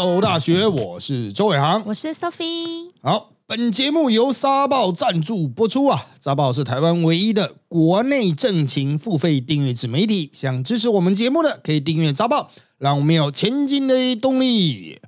走大学，我是周伟航，我是 Sophie。好，本节目由沙报赞助播出啊！沙报是台湾唯一的国内正情付费订阅制媒体，想支持我们节目的可以订阅沙报，让我们有前进的动力。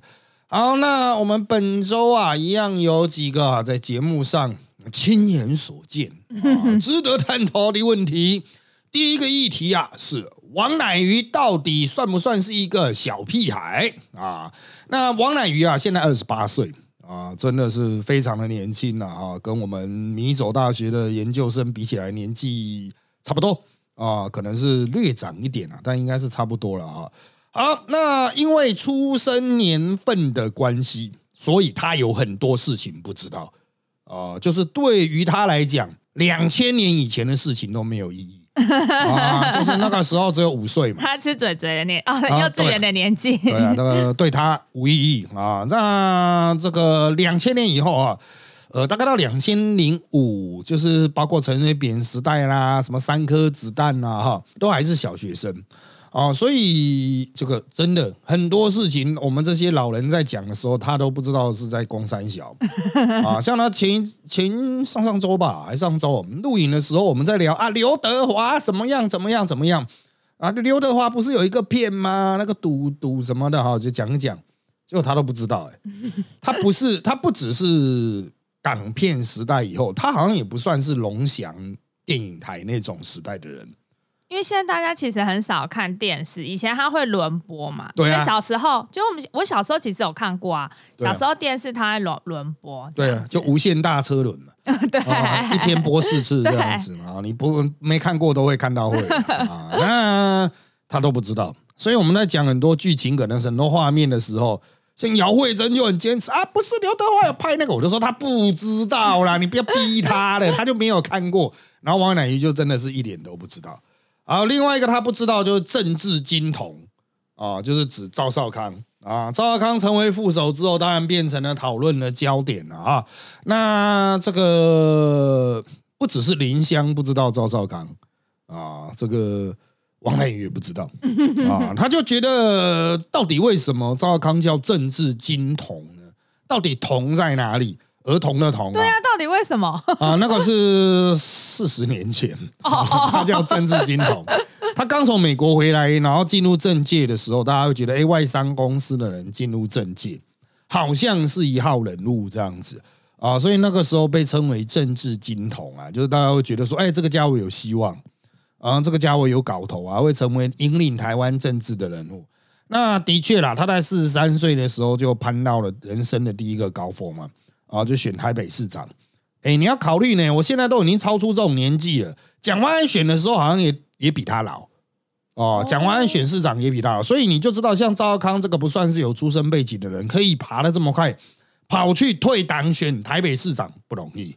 好，那我们本周啊，一样有几个啊，在节目上亲眼所见、啊、值得探讨的问题。第一个议题啊，是王乃瑜到底算不算是一个小屁孩啊？那王乃瑜啊，现在二十八岁啊，真的是非常的年轻了啊，跟我们米走大学的研究生比起来，年纪差不多啊，可能是略长一点啊，但应该是差不多了啊。好，那因为出生年份的关系，所以他有很多事情不知道啊，就是对于他来讲，两千年以前的事情都没有意义。啊，就是那个时候只有五岁嘛，他吃嘴嘴的年啊，幼稚园的年纪，对啊，那个 对他无意义啊。那这个两千年以后啊，呃，大概到两千零五，就是包括陈水扁时代啦，什么三颗子弹啦，哈，都还是小学生。啊，所以这个真的很多事情，我们这些老人在讲的时候，他都不知道是在公山小 啊。像他前前上上周吧，还上周我们录影的时候，我们在聊啊，刘德华怎么样怎么样怎么样啊？刘德华不是有一个片吗？那个赌赌什么的哈，就讲一讲，结果他都不知道哎，他不是他不只是港片时代以后，他好像也不算是龙翔电影台那种时代的人。因为现在大家其实很少看电视，以前它会轮播嘛。对啊。小时候就我们我小时候其实有看过啊，小时候电视它会轮轮播。对啊，就无限大车轮嘛。对。一天播四次 这样子嘛，你不没看过都会看到会啊。那他都不知道，所以我们在讲很多剧情可能很多画面的时候，像姚慧珍就很坚持啊，不是刘德华有拍那个，我就说他不知道啦，你不要逼他了，他就没有看过。然后王乃瑜就真的是一点都不知道。好，另外一个他不知道就是政治金童啊，就是指赵少康啊。赵少康成为副手之后，当然变成了讨论的焦点了啊。那这个不只是林湘不知道赵少康啊，这个王乃宇也不知道啊。他就觉得到底为什么赵少康叫政治金童呢？到底童在哪里？儿童的童，对啊，到底为什么啊？那个是四十年前，他叫政治金童。他刚从美国回来，然后进入政界的时候，大家会觉得，哎，外商公司的人进入政界，好像是一号人物这样子啊。所以那个时候被称为政治金童啊，就是大家会觉得说，哎，这个家伙有希望啊，这个家伙有搞头啊，会成为引领台湾政治的人物。那的确啦，他在四十三岁的时候就攀到了人生的第一个高峰嘛。啊，就选台北市长，哎，你要考虑呢。我现在都已经超出这种年纪了。蒋万安选的时候，好像也也比他老哦。蒋万安选市长也比他老，所以你就知道，像赵少康这个不算是有出身背景的人，可以爬的这么快，跑去退党选台北市长不容易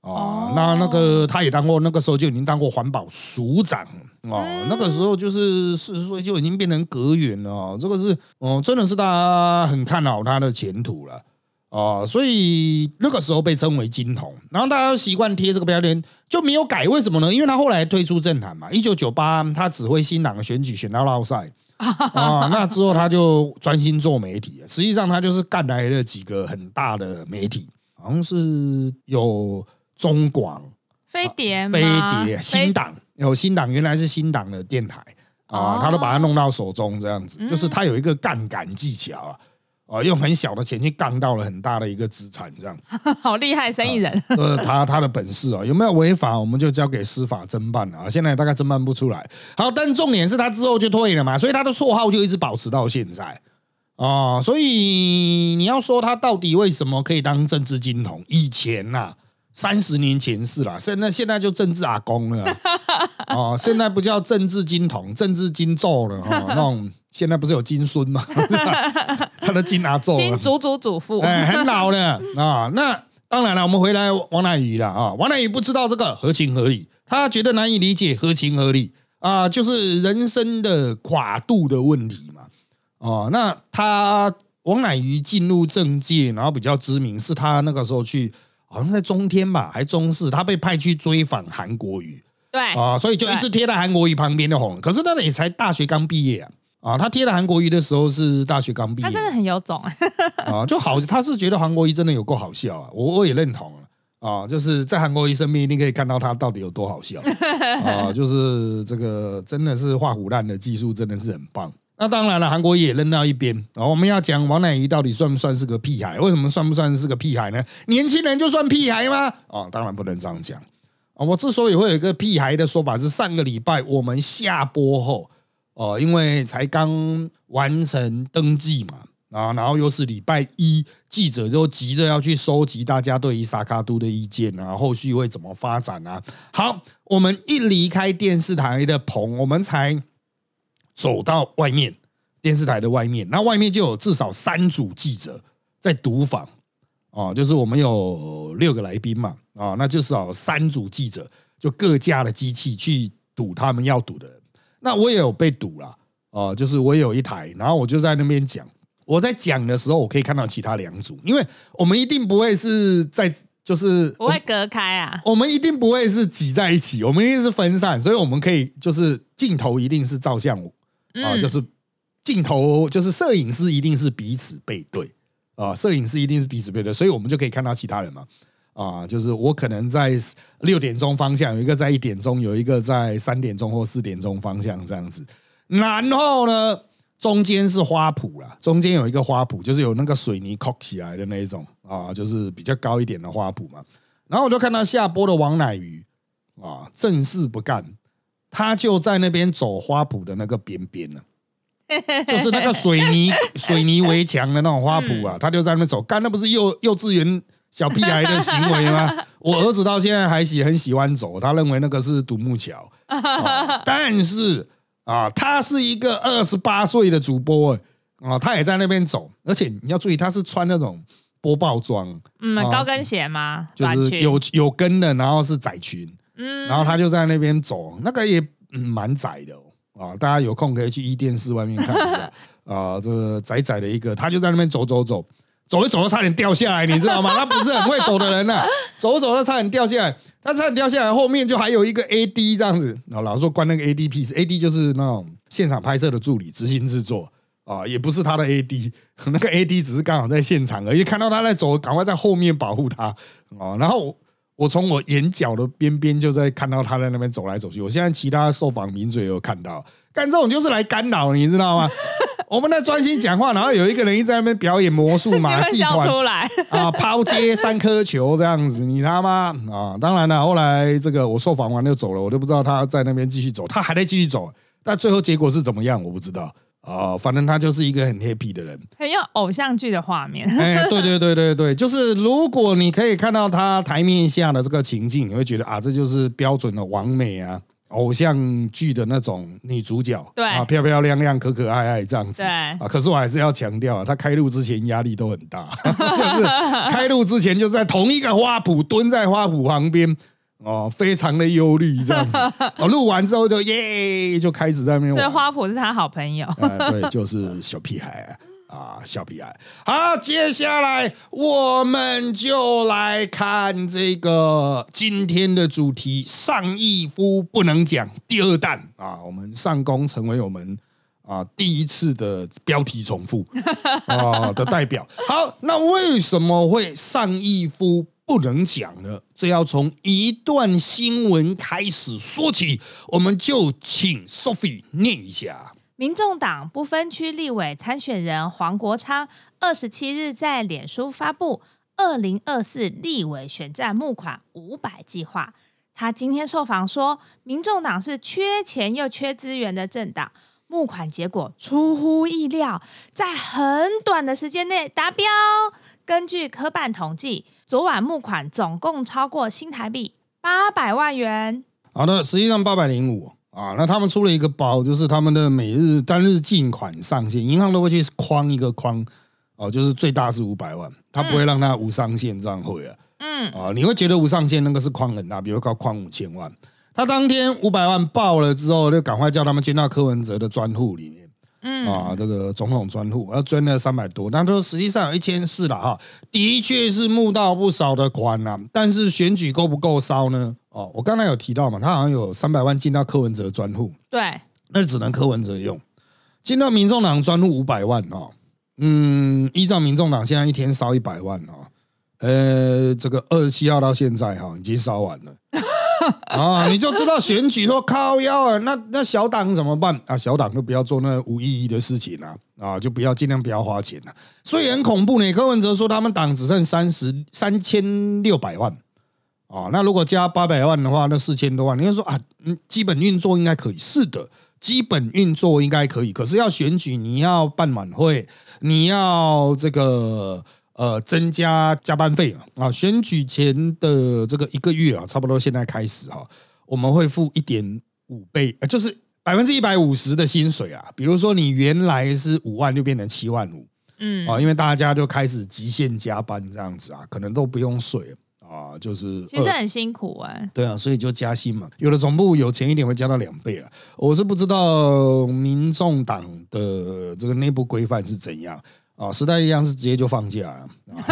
哦。那那个他也当过，那个时候就已经当过环保署长哦。那个时候就是四十岁就已经变成阁员了。这个是哦，真的是大家很看好他的前途了。哦，所以那个时候被称为金童，然后大家习惯贴这个标签，就没有改。为什么呢？因为他后来退出政坛嘛。一九九八，他指挥新党的选举，选到老赛啊。那之后他就专心做媒体。实际上，他就是干来了几个很大的媒体，好像是有中广、飞碟、飞碟、新党，有新党，原来是新党的电台啊，他都把它弄到手中，这样子，就是他有一个杠杆技巧啊。啊，用很小的钱去杠到了很大的一个资产，这样 好厉害，生意人。呃，他他的本事啊，有没有违法，我们就交给司法侦办了啊。现在大概侦办不出来。好，但重点是他之后就退了嘛，所以他的绰号就一直保持到现在啊。所以你要说他到底为什么可以当政治金童？以前呐，三十年前是啦，现在现在就政治阿公了啊。现在不叫政治金童，政治金咒了啊，那种。现在不是有金孙吗？他的金拿走了，金祖祖祖父，哎，很老了啊。那当然了，我们回来王乃宇了啊。王乃宇不知道这个合情合理，他觉得难以理解合情合理啊，就是人生的跨度的问题嘛。哦，那他王乃宇进入政界，然后比较知名，是他那个时候去，好像在中天吧，还中视，他被派去追访韩国瑜，对啊，所以就一直贴在韩国瑜旁边就红了。可是那也才大学刚毕业啊。啊，他贴了韩国瑜的时候是大学刚毕业，他真的很有种 啊，就好，他是觉得韩国瑜真的有够好笑啊，我我也认同啊，就是在韩国瑜身边一定可以看到他到底有多好笑啊，就是这个真的是画虎烂的技术真的是很棒。那当然了，韩国瑜也扔到一边啊，我们要讲王乃瑜到底算不算是个屁孩？为什么算不算是个屁孩呢？年轻人就算屁孩吗？啊，当然不能这样讲啊。我之所以会有一个屁孩的说法，是上个礼拜我们下播后。哦，因为才刚完成登记嘛，啊，然后又是礼拜一，记者就急着要去收集大家对于萨卡都的意见啊，后续会怎么发展啊？好，我们一离开电视台的棚，我们才走到外面，电视台的外面，那外面就有至少三组记者在读访，哦，就是我们有六个来宾嘛，啊，那就少三组记者，就各家的机器去赌他们要赌的。那我也有被堵了，哦，就是我有一台，然后我就在那边讲。我在讲的时候，我可以看到其他两组，因为我们一定不会是在，就是不会隔开啊。我们一定不会是挤在一起，我们一定是分散，所以我们可以就是镜头一定是照相啊，就是镜头就是摄影师一定是彼此背对啊，摄影师一定是彼此背对，所以我们就可以看到其他人嘛。啊，就是我可能在六点钟方向，有一个在一点钟，有一个在三点钟或四点钟方向这样子。然后呢，中间是花圃啦，中间有一个花圃，就是有那个水泥扣起来的那一种啊，就是比较高一点的花圃嘛。然后我就看到下播的王乃瑜啊，正事不干，他就在那边走花圃的那个边边了，就是那个水泥水泥围墙的那种花圃啊，他就在那边走。干，那不是幼幼稚园？小屁孩的行为吗？我儿子到现在还喜很喜欢走，他认为那个是独木桥。但是啊，他是一个二十八岁的主播啊，他也在那边走，而且你要注意，他是穿那种播报装，嗯，高跟鞋吗？就是有有跟的，然后是窄裙，嗯，然后他就在那边走，那个也蛮窄的哦啊，大家有空可以去一电视外面看一下 啊，这个窄窄的一个，他就在那边走走走。走一走，都差点掉下来，你知道吗？他不是很会走的人呐，走走，都差点掉下来，他差点掉下来，后面就还有一个 A D 这样子。然后老师说关那个 A D P 是 A D 就是那种现场拍摄的助理，执行制作啊，也不是他的 A D，那个 A D 只是刚好在现场而已，看到他在走，赶快在后面保护他啊。然后我从我眼角的边边就在看到他在那边走来走去。我现在其他受访名嘴有看到，干这种就是来干扰，你知道吗？我们在专心讲话，然后有一个人一直在那边表演魔术马 戏团啊，抛接三颗球这样子，你他妈啊！当然了，后来这个我受访完就走了，我都不知道他在那边继续走，他还在继续走，但最后结果是怎么样我不知道啊。反正他就是一个很 happy 的人，很有偶像剧的画面。哎，对对对对对，就是如果你可以看到他台面下的这个情境，你会觉得啊，这就是标准的完美啊。偶像剧的那种女主角，对啊，漂漂亮亮、可可爱爱这样子，对啊。可是我还是要强调，她开路之前压力都很大，就是开路之前就在同一个花圃蹲在花圃旁边，哦，非常的忧虑这样子。哦，录完之后就耶，就开始在那边。所以花圃是他好朋友，对，就是小屁孩。啊，小屁孩，好，接下来我们就来看这个今天的主题：上一夫不能讲第二弹啊！我们上工成为我们啊第一次的标题重复啊的代表。好，那为什么会上亿夫不能讲了？这要从一段新闻开始说起，我们就请 Sophie 念一下。民众党不分区立委参选人黄国昌二十七日在脸书发布二零二四立委选战募款五百计划。他今天受访说，民众党是缺钱又缺资源的政党，募款结果出乎意料，在很短的时间内达标。根据科办统计，昨晚募款总共超过新台币八百万元。好的，实际上八百零五。啊，那他们出了一个包，就是他们的每日单日进款上限，银行都会去框一个框，哦，就是最大是五百万，他不会让他无上限这样会啊，嗯，啊，你会觉得无上限那个是框很大，比如搞框五千万，他当天五百万爆了之后，就赶快叫他们捐到柯文哲的专户里面，嗯，啊，这个总统专户，要捐了三百多，但说实际上有一千四了哈，的确是募到不少的款啊，但是选举够不够烧呢？哦，我刚才有提到嘛，他好像有三百万进到柯文哲专户，对，那只能柯文哲用。进到民众党专户五百万哦，嗯，依照民众党现在一天烧一百万哦，呃，这个二十七号到现在哈，已经烧完了 啊，你就知道选举说靠腰啊，那那小党怎么办啊？小党就不要做那无意义的事情了啊，就不要尽量不要花钱了。所以很恐怖呢。柯文哲说他们党只剩三十三千六百万啊，那如果加八百万的话，那四千多万。你就说啊，基本运作应该可以，是的。基本运作应该可以，可是要选举，你要办晚会，你要这个呃增加加班费啊。选举前的这个一个月啊，差不多现在开始哈，我们会付一点五倍，呃就是百分之一百五十的薪水啊。比如说你原来是五万，就变成七万五，嗯啊，因为大家就开始极限加班这样子啊，可能都不用睡。啊，就是其实很辛苦哎，对啊，所以就加薪嘛。有的总部有钱一点会加到两倍啊。我是不知道民众党的这个内部规范是怎样啊。时代力量是直接就放假啊，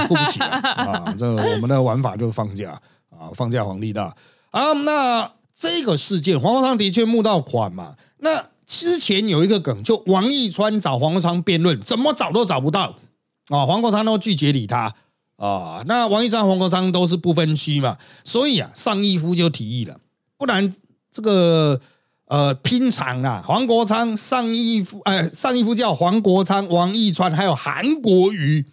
付不起啊。这我们的玩法就是放假啊，放假皇帝大啊。那这个事件，黄国昌的确募到款嘛。那之前有一个梗，就王义川找黄国昌辩论，怎么找都找不到啊，黄国昌都拒绝理他。啊，那王一川、黄国昌都是不分区嘛，所以啊，上义夫就提议了，不然这个呃拼场啊，黄国昌、上义夫，哎，上义夫叫黄国昌、王义川，还有韩国瑜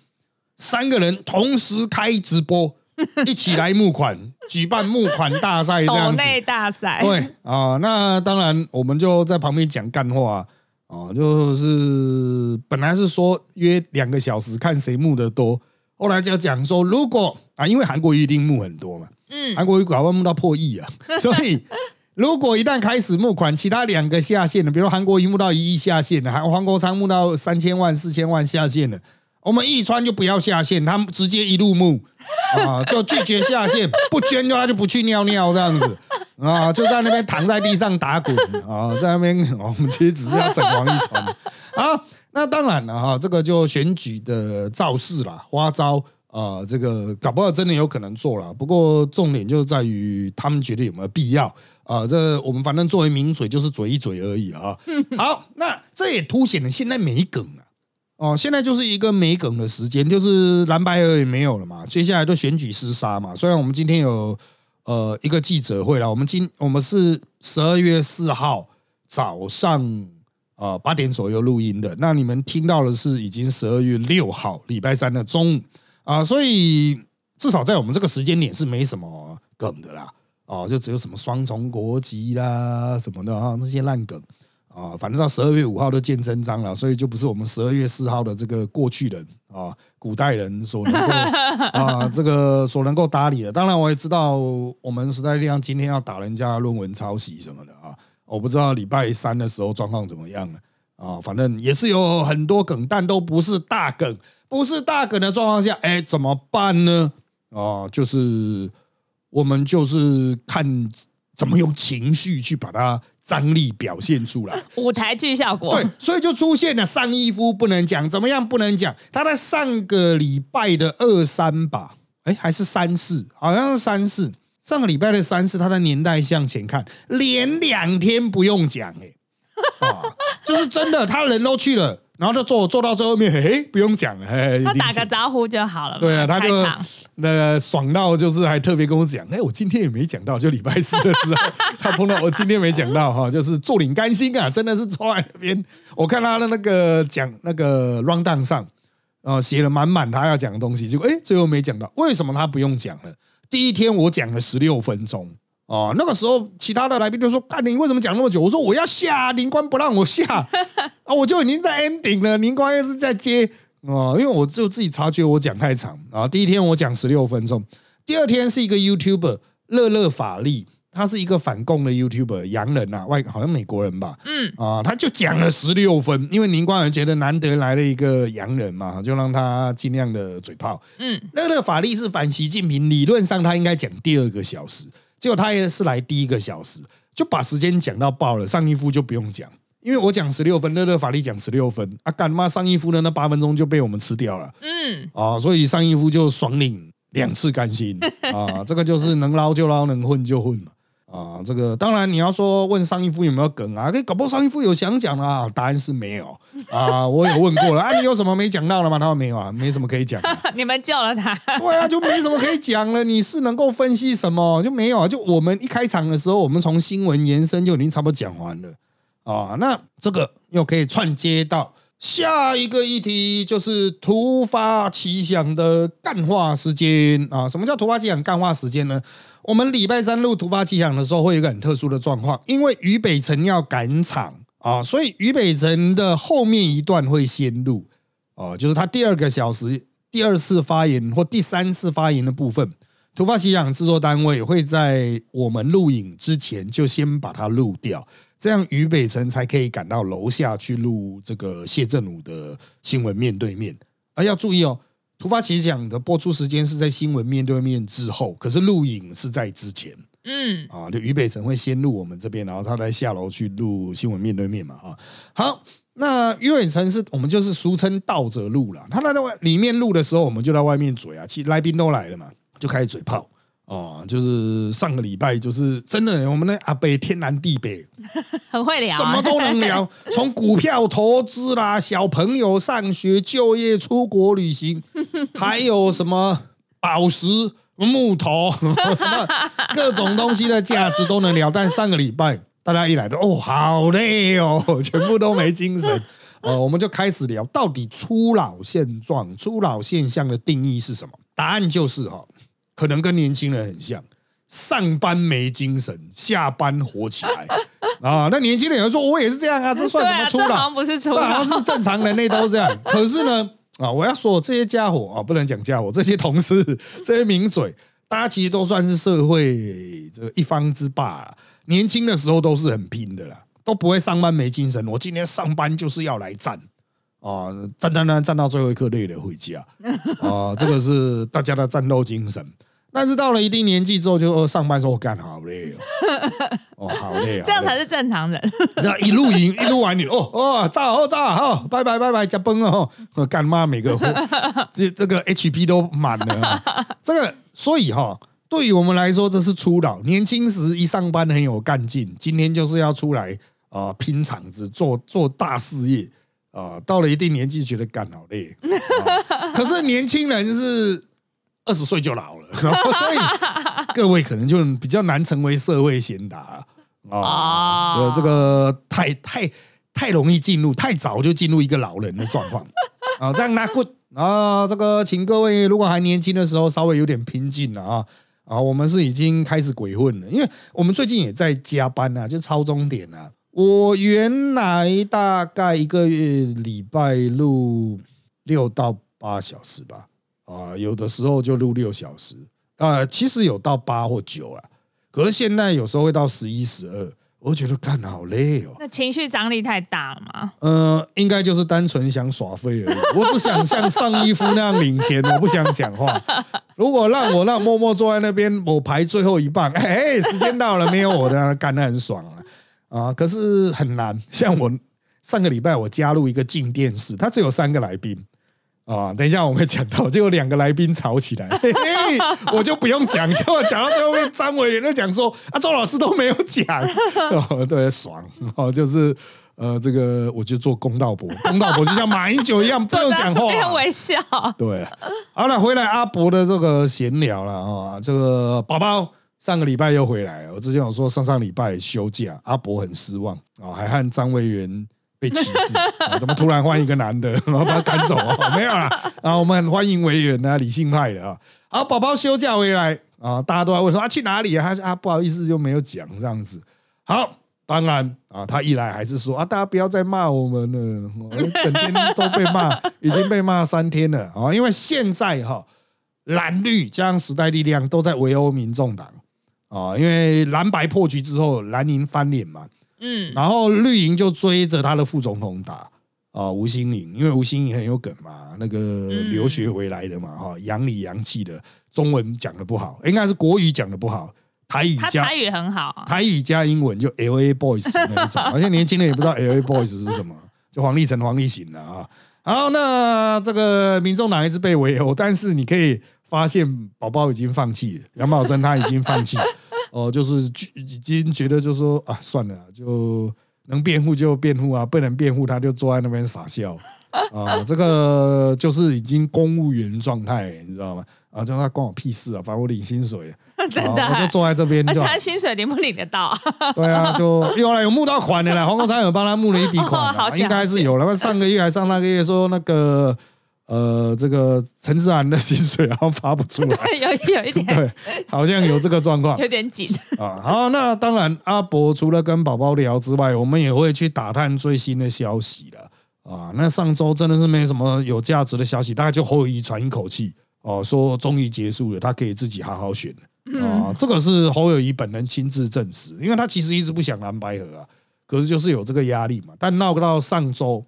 三个人同时开直播，一起来募款，举办募款大赛这样子。内大赛。对啊，那当然我们就在旁边讲干话啊，就是本来是说约两个小时，看谁募的多。后来就讲说，如果啊，因为韩国瑜一定募很多嘛，嗯，韩国瑜搞不好募到破亿啊，所以如果一旦开始募款，其他两个下线的，比如韩国一募到一亿下线的，还黄国昌募到三千万、四千万下线的，我们易川就不要下线，他们直接一路募啊，就拒绝下线，不捐的话就不去尿尿这样子啊，就在那边躺在地上打滚啊，在那边 我们其实只是要整王一川啊。那当然了哈，这个就选举的造势啦，花招啊，这个搞不好真的有可能做了。不过重点就在于他们觉得有没有必要啊？这我们反正作为名嘴就是嘴一嘴而已啊。好，那这也凸显了现在没梗了哦。现在就是一个没梗的时间，就是蓝白二也没有了嘛。接下来就选举厮杀嘛。虽然我们今天有呃一个记者会了，我们今我们是十二月四号早上。啊，八点左右录音的，那你们听到的是已经十二月六号礼拜三的中午啊，所以至少在我们这个时间点是没什么梗的啦，哦，就只有什么双重国籍啦什么的啊，那些烂梗啊，反正到十二月五号都见真章了，所以就不是我们十二月四号的这个过去人啊，古代人所能够 啊，这个所能够搭理的。当然，我也知道我们时代力量今天要打人家论文抄袭什么的啊。我不知道礼拜三的时候状况怎么样了啊，反正也是有很多梗，但都不是大梗，不是大梗的状况下，哎，怎么办呢？啊，就是我们就是看怎么用情绪去把它张力表现出来，舞台剧效果。对，所以就出现了上衣夫不能讲，怎么样不能讲？他在上个礼拜的二三吧，哎，还是三四，好像是三四。上个礼拜的三四，他的年代向前看，连两天不用讲，哎，啊，就是真的，他人都去了，然后就坐坐到最后面，嘿，不用讲，嘿，他打个招呼就好了。对啊，他就那个爽到，就是还特别跟我讲，哎，我今天也没讲到，就礼拜四的时候，他碰到我今天没讲到哈，就是坐领甘心啊，真的是坐在那边，我看他的那个讲那个 round down 上，呃，写了满满他要讲的东西，结果哎，最后没讲到，为什么他不用讲了？第一天我讲了十六分钟哦，那个时候其他的来宾就说：“干你为什么讲那么久？”我说：“我要下，林官不让我下 啊，我就已经在 ending 了，林官又是在接哦，因为我就自己察觉我讲太长啊。第一天我讲十六分钟，第二天是一个 YouTuber 乐乐法力。他是一个反共的 YouTuber，洋人呐，外好像美国人吧，嗯啊，他就讲了十六分，因为宁光人觉得难得来了一个洋人嘛，就让他尽量的嘴炮，嗯，那个法力是反习近平，理论上他应该讲第二个小时，结果他也是来第一个小时，就把时间讲到爆了，上一夫就不用讲，因为我讲十六分，乐乐法力讲十六分，啊干妈上一夫的那八分钟就被我们吃掉了，嗯。啊，所以上一夫就爽领两次甘心。啊，这个就是能捞就捞，能混就混嘛。啊，这个当然你要说问上一夫有没有梗啊？可以搞不好上一夫有想讲啊，答案是没有啊。我有问过了啊，你有什么没讲到的吗？他说没有啊，没什么可以讲。你们救了他，对啊，就没什么可以讲了。你是能够分析什么？就没有啊。就我们一开场的时候，我们从新闻延伸就已经差不多讲完了啊。那这个又可以串接到下一个议题，就是突发奇想的干化时间啊。什么叫突发奇想干化时间呢？我们礼拜三录突发奇想的时候，会有一个很特殊的状况，因为于北辰要赶场啊，所以于北辰的后面一段会先录哦，就是他第二个小时第二次发言或第三次发言的部分，突发奇想制作单位会在我们录影之前就先把它录掉，这样于北辰才可以赶到楼下去录这个谢振武的新闻面对面，啊，要注意哦。突发奇想的播出时间是在新闻面对面之后，可是录影是在之前。嗯，啊，就于北辰会先录我们这边，然后他再下楼去录新闻面对面嘛。啊，好，那于北辰是我们就是俗称倒着录了。他在外里面录的时候，我们就在外面嘴啊，其实来宾都来了嘛，就开始嘴炮。哦，就是上个礼拜，就是真的，我们的阿北天南地北，很会聊，什么都能聊，从股票投资啦，小朋友上学、就业、出国旅行，还有什么宝石、木头，什么各种东西的价值都能聊。但上个礼拜大家一来都哦，好累哦，全部都没精神。呃，我们就开始聊，到底初老现状、初老现象的定义是什么？答案就是哈。可能跟年轻人很像，上班没精神，下班火起来 啊！那年轻人有人说：“我也是这样啊，这算什么初老？不是初老，这好像是正常人类都是这样。可是呢，啊，我要说这些家伙啊，不能讲家伙，这些同事，这些名嘴，大家其实都算是社会这一方之霸。年轻的时候都是很拼的啦，都不会上班没精神。我今天上班就是要来战。”啊，战战战战到最后一刻累了回家啊，这个是大家的战斗精神。但是到了一定年纪之后，就上班时候干好累哦，哦好累啊，这样才是正常人。这样一路赢一路玩你哦哦，炸哦炸哦，拜拜拜拜加崩哦，干妈每个 这这个 HP 都满了。这个所以哈，对于我们来说这是初老，年轻时一上班很有干劲，今天就是要出来啊拼场子做做大事业。啊，到了一定年纪觉得干好累，可是年轻人是二十岁就老了，所以各位可能就比较难成为社会贤达啊。呃，这个太太太容易进入，太早就进入一个老人的状况 啊。这样拿 good 啊，这个请各位如果还年轻的时候稍微有点拼劲了啊啊，我们是已经开始鬼混了，因为我们最近也在加班啊，就超终点啊。我原来大概一个月礼拜录六到八小时吧，啊，有的时候就录六小时，啊，其实有到八或九啊，可是现在有时候会到十一、十二，我觉得干好累哦。那情绪张力太大了吗？呃，应该就是单纯想耍废而已。我只想像上衣夫那样领钱，我不想讲话。如果让我让默默坐在那边，我排最后一棒，哎，时间到了，没有我的干的很爽啊。啊，可是很难。像我上个礼拜我加入一个静电视，它只有三个来宾啊。等一下我们会讲到，就有两个来宾吵起来，我就不用讲，就讲到最后面，张委员就讲说啊，周老师都没有讲，对，爽哦，就是呃，这个我就做公道伯，公道伯就像马英九一样 不用讲话，微笑。对，好了，回来阿伯的这个闲聊了啊，这个宝宝。上个礼拜又回来了。我之前有说上上礼拜休假，阿伯很失望啊，还和张委员被歧视，怎么突然换一个男的，然后把他赶走啊？没有啦，啊，我们很欢迎委员啊，理性派的啊。好，宝宝休假回来啊，大家都在问说啊去哪里啊？他啊不好意思就没有讲这样子。好，当然啊，他一来还是说啊，大家不要再骂我们了，整天都被骂，已经被骂三天了啊，因为现在哈蓝绿加上时代力量都在围殴民众党。啊，因为蓝白破局之后，蓝营翻脸嘛，嗯，然后绿营就追着他的副总统打啊，吴新颖，因为吴新颖很有梗嘛，那个留学回来的嘛，哈，洋里洋气的，中文讲的不好，应该是国语讲的不好，台语加台语很好，台语加英文就 L A Boys 那一种，而且年轻人也不知道 L A Boys 是什么，就黄立成、黄立行了啊。好，那这个民众党一直被围殴，但是你可以发现，宝宝已经放弃了，杨宝珍他已经放弃。哦，就是已经觉得就说啊，算了，就能辩护就辩护啊，不能辩护他就坐在那边傻笑 啊，这个就是已经公务员状态，你知道吗？啊，就他关我屁事啊，反正我领薪水，真的，我就坐在这边，而且他薪水领不领得到？对啊，就 有来有募到款的啦，黄国昌有帮他募了一笔款，应该是有了。上个月还上那个月说那个。呃，这个陈志安的薪水好像发不出来，对，有有一点，对，好像有这个状况，有点紧 啊。好，那当然，阿伯除了跟宝宝聊之外，我们也会去打探最新的消息了啊。那上周真的是没什么有价值的消息，大概就侯友谊喘一口气哦，说终于结束了，他可以自己好好选了啊。这个是侯友谊本人亲自证实，因为他其实一直不想蓝白河啊，可是就是有这个压力嘛。但闹到上周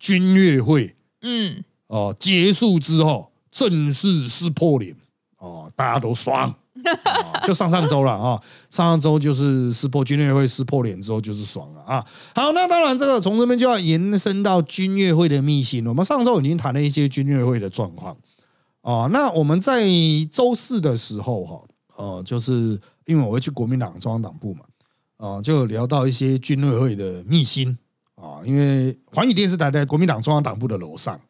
军乐会，嗯。哦，结束之后正式撕破脸哦，大家都爽，就上上周了啊，上上周就是撕破军乐会撕破脸之后就是爽了啊。好，那当然这个从这边就要延伸到军乐会的秘辛我们上周已经谈了一些军乐会的状况啊。那我们在周四的时候哈，呃，就是因为我会去国民党中央党部嘛，啊，就聊到一些军乐会的秘辛啊。因为环宇电视台在国民党中央党部的楼上。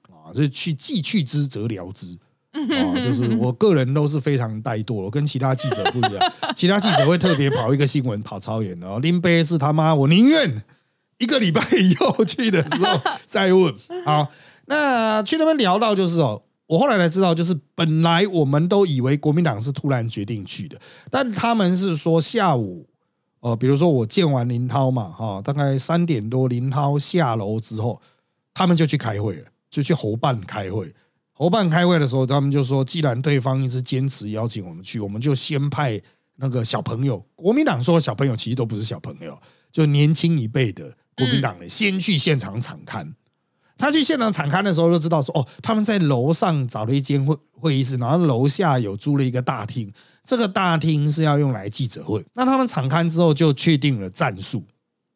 是去既去之则聊之啊，就是我个人都是非常怠惰，我跟其他记者不一样，其他记者会特别跑一个新闻跑超远的，林杯是他妈，我宁愿一个礼拜以后去的时候再问。好，那去那边聊到就是哦，我后来才知道，就是本来我们都以为国民党是突然决定去的，但他们是说下午，呃，比如说我见完林涛嘛，哈，大概三点多林涛下楼之后，他们就去开会了。就去侯办开会，侯办开会的时候，他们就说，既然对方一直坚持邀请我们去，我们就先派那个小朋友。国民党说小朋友其实都不是小朋友，就年轻一辈的国民党人先去现场场刊。他去现场场刊的时候，就知道说，哦，他们在楼上找了一间会会议室，然后楼下有租了一个大厅，这个大厅是要用来记者会。那他们场刊之后就确定了战术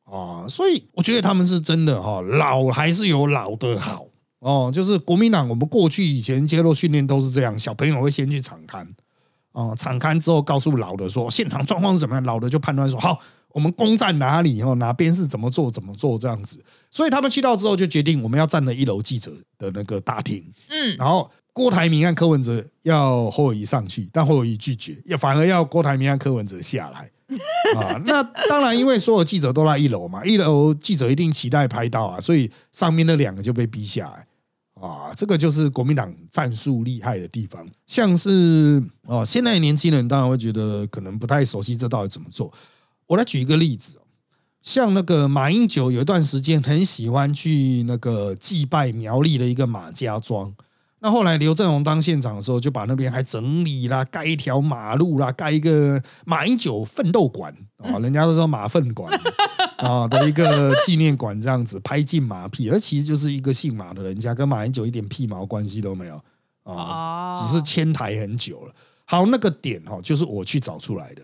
啊，所以我觉得他们是真的哈，老还是有老的好。哦，就是国民党，我们过去以前接受训练都是这样，小朋友会先去场刊，哦，场刊之后告诉老的说现场状况是怎么样，老的就判断说好，我们攻占哪里，哦，哪边是怎么做怎么做这样子，所以他们去到之后就决定我们要站了一楼记者的那个大厅，嗯，然后郭台铭和柯文哲要侯友谊上去，但侯友谊拒绝，也反而要郭台铭和柯文哲下来。啊，那当然，因为所有记者都在一楼嘛，一楼记者一定期待拍到啊，所以上面那两个就被逼下来。啊，这个就是国民党战术厉害的地方。像是哦，现在年轻人当然会觉得可能不太熟悉这到底怎么做。我来举一个例子像那个马英九有一段时间很喜欢去那个祭拜苗栗的一个马家庄。那后来刘振荣当县长的时候，就把那边还整理啦，盖一条马路啦，盖一个马英九奋斗馆啊，人家都说马粪馆啊的一个纪念馆，这样子拍进马屁，而其实就是一个姓马的人家，跟马英九一点屁毛关系都没有啊，只是迁台很久了。好，那个点哈，就是我去找出来的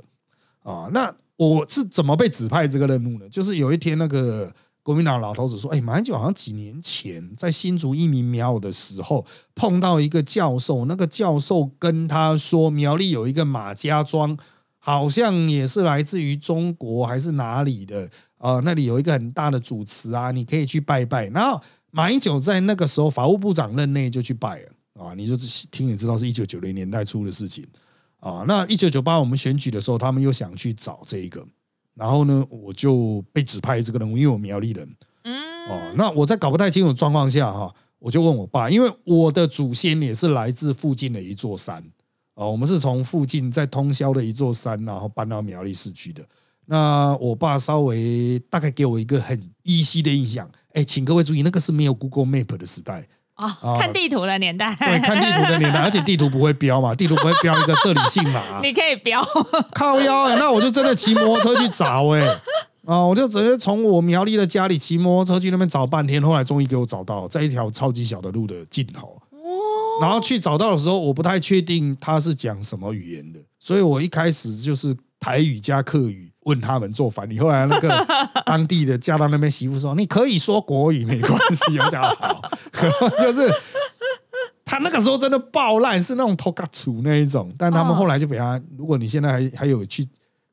啊。那我是怎么被指派这个任务呢？就是有一天那个。国民党老头子说：“哎，马英九好像几年前在新竹一民苗的时候碰到一个教授，那个教授跟他说，苗栗有一个马家庄，好像也是来自于中国还是哪里的啊？那里有一个很大的主祠啊，你可以去拜拜。然后马英九在那个时候法务部长任内就去拜了啊，你就听也知道是一九九零年代初的事情啊。那一九九八我们选举的时候，他们又想去找这一个。”然后呢，我就被指派这个任务，因为我苗栗人。嗯，哦，那我在搞不太清楚状况下哈，我就问我爸，因为我的祖先也是来自附近的一座山，哦，我们是从附近在通宵的一座山，然后搬到苗栗市区的。那我爸稍微大概给我一个很依稀的印象，哎，请各位注意，那个是没有 Google Map 的时代。哦，看地图的年代，对，看地图的年代，而且地图不会标嘛，地图不会标一个这里姓马，你可以标靠腰哎，那我就真的骑摩托车去找哎，啊，我就直接从我苗栗的家里骑摩托车去那边找半天，后来终于给我找到，在一条超级小的路的尽头，然后去找到的时候，我不太确定他是讲什么语言的，所以我一开始就是台语加客语。问他们做翻译，后来那个 当地的嫁到那边媳妇说：“你可以说国语没关系。”我讲好，就是他那个时候真的爆烂，是那种偷嘎楚那一种。但他们后来就比他，如果你现在还还有去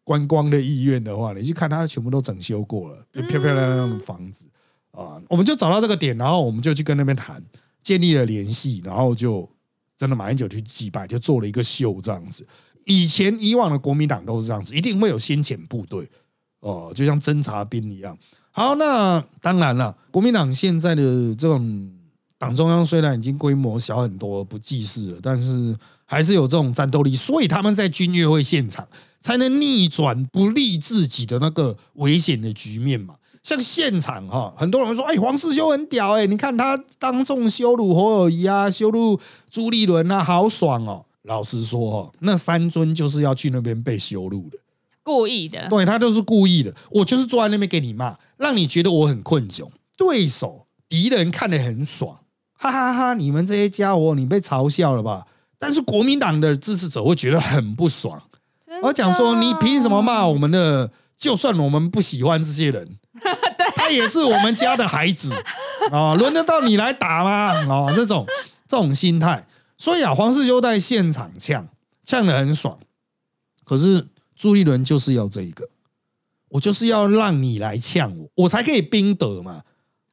观光的意愿的话，你去看他全部都整修过了，漂漂亮亮的房子啊，我们就找到这个点，然后我们就去跟那边谈，建立了联系，然后就真的马英九去祭拜，就做了一个秀这样子。以前以往的国民党都是这样子，一定会有先遣部队哦，就像侦察兵一样。好，那当然了，国民党现在的这种党中央虽然已经规模小很多，不济事了，但是还是有这种战斗力，所以他们在军乐会现场才能逆转不利自己的那个危险的局面嘛。像现场哈，很多人说：“哎，黄世修很屌哎，你看他当众羞辱侯友谊啊，羞辱朱立伦啊，好爽哦。”老实说哈，那三尊就是要去那边被羞辱的，故意的。对他都是故意的，我就是坐在那边给你骂，让你觉得我很困窘。对手敌人看得很爽，哈哈哈！你们这些家伙，你被嘲笑了吧？但是国民党的支持者会觉得很不爽。我讲说，你凭什么骂我们的？就算我们不喜欢这些人，他也是我们家的孩子啊！轮得到你来打吗？哦，这种这种心态。所以啊，黄世修在现场呛呛的很爽，可是朱立伦就是要这一个，我就是要让你来呛我，我才可以冰得嘛，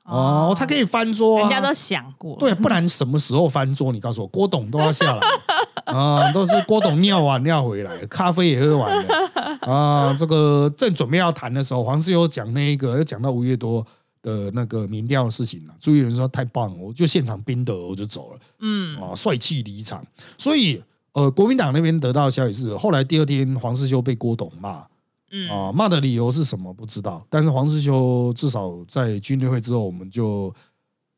哦，我才可以翻桌。人家都想过，对，不然什么时候翻桌？你告诉我，郭董都要下来啊，都是郭董尿完尿回来，咖啡也喝完了 啊。这个正准备要谈的时候，黄世修讲那一个，又讲到五月多。的那个民调的事情了，朱立伦说太棒，我就现场冰的我就走了，嗯啊，帅气离场。所以呃，国民党那边得到消息是，后来第二天黄世修被郭董骂，嗯啊，骂的理由是什么不知道，但是黄世修至少在军队会之后，我们就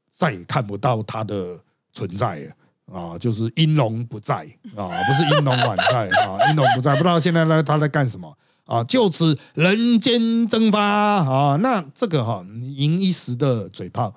再也看不到他的存在了啊，就是英龙不在啊，不是英龙宛在啊，音龙不在，不知道现在呢他在干什么。啊，就此人间蒸发啊！那这个哈，赢一时的嘴炮，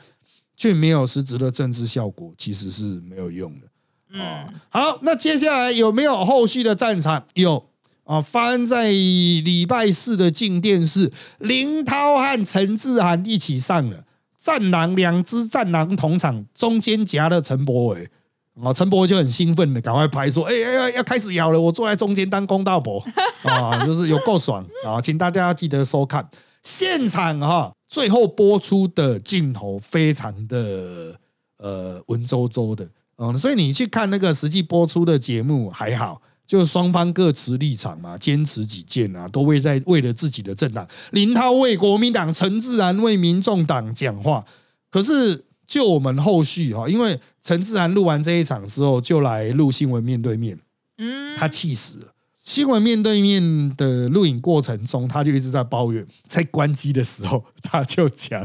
却没有实质的政治效果，其实是没有用的啊。好，那接下来有没有后续的战场？有啊，发生在礼拜四的静电视，林涛和陈志涵一起上了战狼，两只战狼同场，中间夹了陈柏伟。哦，陈伯就很兴奋的，赶快拍说：“哎哎要要开始咬了！我坐在中间当公道伯啊，就是有够爽啊！请大家要记得收看现场哈，最后播出的镜头非常的呃文绉绉的，嗯，所以你去看那个实际播出的节目还好，就双方各持立场嘛，坚持己见啊，都为在为了自己的政党，林涛为国民党，陈自然为民众党讲话，可是。就我们后续哈，因为陈志涵录完这一场之后，就来录新闻面对面，嗯，他气死了。新闻面对面的录影过程中，他就一直在抱怨，在关机的时候，他就讲，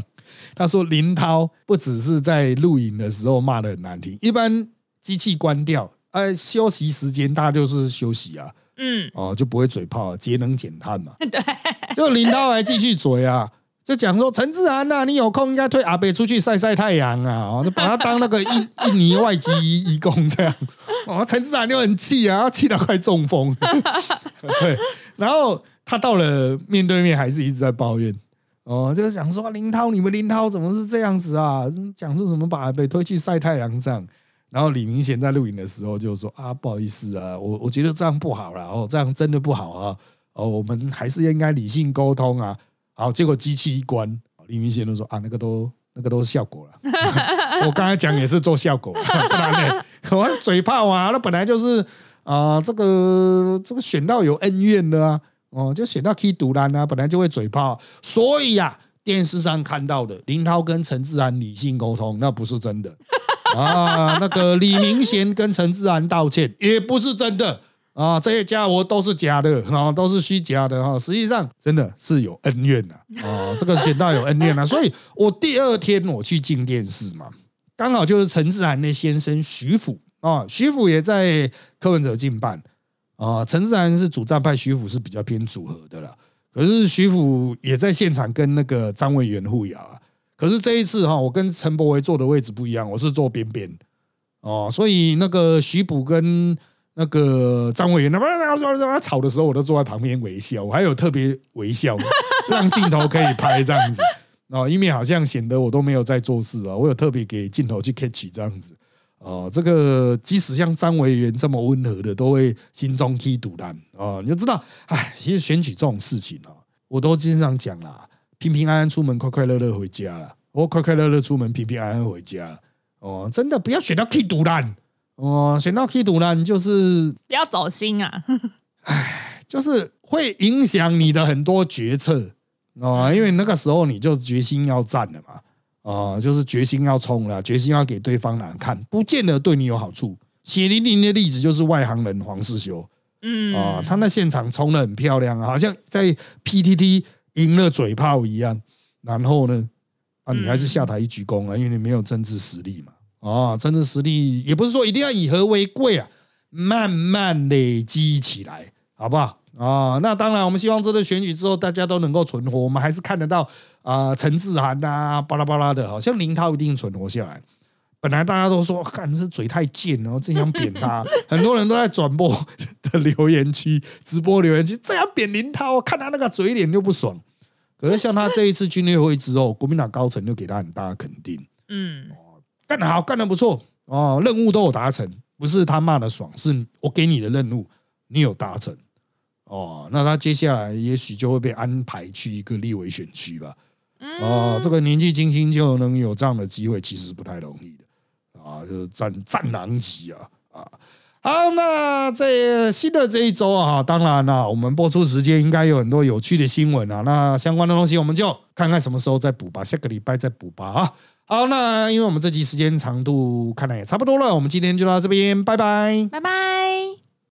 他说林涛不只是在录影的时候骂的很难听，一般机器关掉，呃，休息时间大家就是休息啊，嗯，哦，就不会嘴炮，节能减碳嘛，对，就林涛还继续嘴啊。就讲说陈志涵呐，你有空应该推阿北出去晒晒太阳啊！哦，就把他当那个印 印尼外籍义工这样。哦，陈志涵就很气啊，气到快中风。对，然后他到了面对面，还是一直在抱怨。哦，就是讲说林涛，你们林涛怎么是这样子啊？讲说什么把阿北推去晒太阳这样。然后李明贤在录影的时候就说啊，不好意思啊，我我觉得这样不好了，哦，这样真的不好啊。哦，我们还是应该理性沟通啊。好，结果机器一关，李明贤都说啊，那个都那个都是效果了。我刚才讲也是做效果，不然呢，我嘴炮啊，那本来就是啊，这个这个选到有恩怨的啊，哦，就选到可以独蓝啊，本来就会嘴炮，所以呀，电视上看到的林涛跟陈志安理性沟通，那不是真的啊，那个李明贤跟陈志安道歉也不是真的。啊，这些家伙都是假的啊，都是虚假的哈。实际上真的是有恩怨的啊，这个选到有恩怨啊。所以我第二天我去进电视嘛，刚好就是陈志涵那先生徐府啊，徐府也在柯文哲进办啊。陈志涵是主战派，徐府是比较偏组合的了。可是徐府也在现场跟那个张委员互咬啊。可是这一次哈，我跟陈柏维坐的位置不一样，我是坐边边哦，所以那个徐府跟那个张委员，那么他吵的时候，我都坐在旁边微笑，我还有特别微笑，让镜头可以拍这样子哦，因为好像显得我都没有在做事啊，我有特别给镜头去 catch 这样子哦，这个即使像张委员这么温和的，都会心中踢堵烂哦。你就知道，哎，其实选举这种事情哦，我都经常讲啦，平平安安出门，快快乐乐回家了。我快快乐乐出门，平平安安回家。哦，真的不要选到踢堵烂哦，选到踢堵烂就是不要走心啊。哎，就是会影响你的很多决策啊，因为那个时候你就决心要战了嘛。啊，就是决心要冲了，决心要给对方难看，不见得对你有好处。血淋淋的例子就是外行人黄世修，嗯啊，他那现场冲的很漂亮，好像在 PTT 赢了嘴炮一样。然后呢，啊，你还是下台一鞠躬啊，因为你没有政治实力嘛。哦，政治实力也不是说一定要以和为贵啊，慢慢累积起来，好不好？啊，那当然，我们希望这次选举之后大家都能够存活，我们还是看得到啊，陈志涵呐，巴拉巴拉的，好像林涛一定存活下来。本来大家都说，看这嘴太贱，然后真想扁他，很多人都在转播的留言区、直播留言区这样扁林涛，看他那个嘴脸就不爽。可是像他这一次军略会之后，国民党高层就给他很大的肯定，嗯，干得好，干得不错，哦，任务都有达成，不是他骂的爽，是我给你的任务，你有达成。哦，那他接下来也许就会被安排去一个立委选区吧。哦，这个年纪轻轻就能有这样的机会，其实不太容易的啊，就是战战狼级啊啊！好，那这新的这一周啊，当然了，我们播出时间应该有很多有趣的新闻啊，那相关的东西我们就看看什么时候再补吧，下个礼拜再补吧啊。好，那因为我们这集时间长度看来也差不多了，我们今天就到这边，拜拜，拜拜。